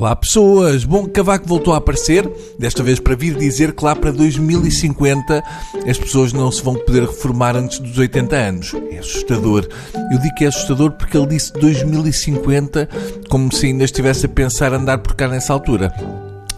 Olá pessoas! Bom, Cavaco voltou a aparecer, desta vez para vir dizer que lá para 2050 as pessoas não se vão poder reformar antes dos 80 anos. É assustador. Eu digo que é assustador porque ele disse 2050 como se ainda estivesse a pensar andar por cá nessa altura.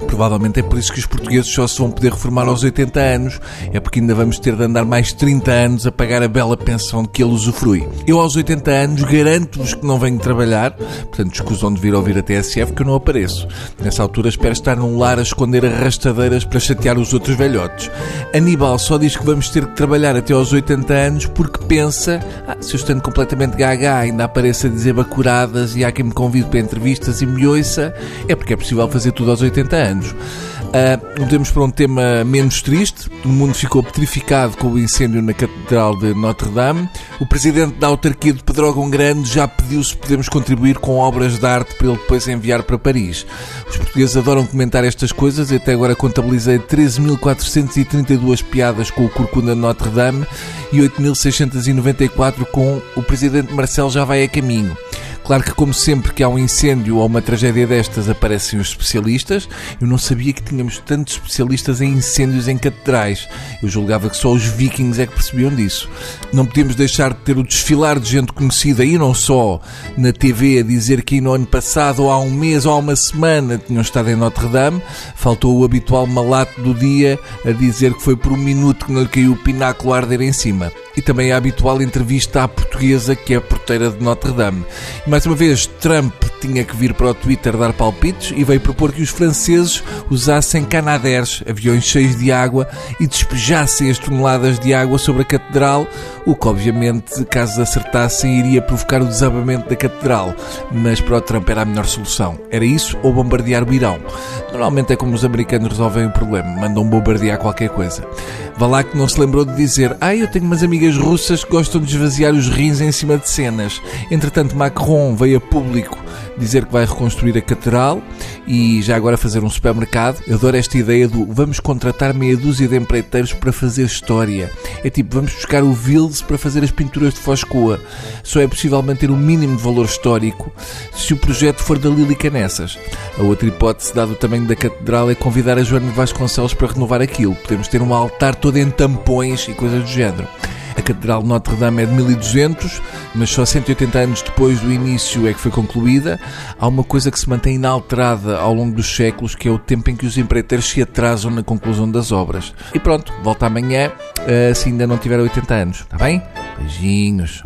Provavelmente é por isso que os portugueses só se vão poder reformar aos 80 anos. É porque ainda vamos ter de andar mais 30 anos a pagar a bela pensão de que ele usufrui. Eu aos 80 anos garanto-vos que não venho trabalhar, portanto escusam de vir ouvir a TSF que eu não apareço. Nessa altura espero estar num lar a esconder arrastadeiras para chatear os outros velhotes. Aníbal só diz que vamos ter que trabalhar até aos 80 anos porque pensa, ah, se eu estando completamente gaga ainda apareça a dizer bacuradas e há quem me convide para entrevistas e me ouça, é porque é possível fazer tudo aos 80 anos anos. Uh, mudemos para um tema menos triste. O mundo ficou petrificado com o incêndio na Catedral de Notre-Dame. O presidente da autarquia de Pedrógão Grande já pediu se podemos contribuir com obras de arte para ele depois enviar para Paris. Os portugueses adoram comentar estas coisas e até agora contabilizei 13.432 piadas com o Corcunda de Notre-Dame e 8.694 com o presidente Marcelo já vai a caminho. Claro que, como sempre que há um incêndio ou uma tragédia destas, aparecem os especialistas. Eu não sabia que tínhamos tantos especialistas em incêndios em catedrais. Eu julgava que só os vikings é que percebiam disso. Não podíamos deixar de ter o desfilar de gente conhecida, e não só na TV, a dizer que no ano passado, ou há um mês, ou há uma semana, tinham estado em Notre-Dame. Faltou o habitual malato do dia a dizer que foi por um minuto que não lhe caiu o pináculo a arder em cima e também a habitual entrevista à portuguesa que é a porteira de Notre-Dame. E mais uma vez, Trump tinha que vir para o Twitter dar palpites e veio propor que os franceses usassem canaders, aviões cheios de água, e despejassem as toneladas de água sobre a catedral, o que obviamente, caso acertassem, iria provocar o desabamento da catedral. Mas para o Trump era a melhor solução. Era isso ou bombardear o Irão. Normalmente é como os americanos resolvem o problema, mandam bombardear qualquer coisa. Vá lá que não se lembrou de dizer Ah, eu tenho umas amigas russas que gostam de esvaziar os rins em cima de cenas. Entretanto, Macron veio a público dizer que vai reconstruir a catedral e já agora fazer um supermercado. Eu adoro esta ideia do vamos contratar meia dúzia de empreiteiros para fazer história. É tipo, vamos buscar o Vils para fazer as pinturas de Foscoa. Só é possível manter o um mínimo de valor histórico se o projeto for da Lili Canessas. A outra hipótese, dado o tamanho da catedral, é convidar a Joana Vasconcelos para renovar aquilo. Podemos ter um altar todo em tampões e coisas do género. A Catedral de Notre-Dame é de 1200, mas só 180 anos depois do início é que foi concluída. Há uma coisa que se mantém inalterada ao longo dos séculos, que é o tempo em que os empreiteiros se atrasam na conclusão das obras. E pronto, volta amanhã, eh, se ainda não tiver 80 anos, está bem? Beijinhos.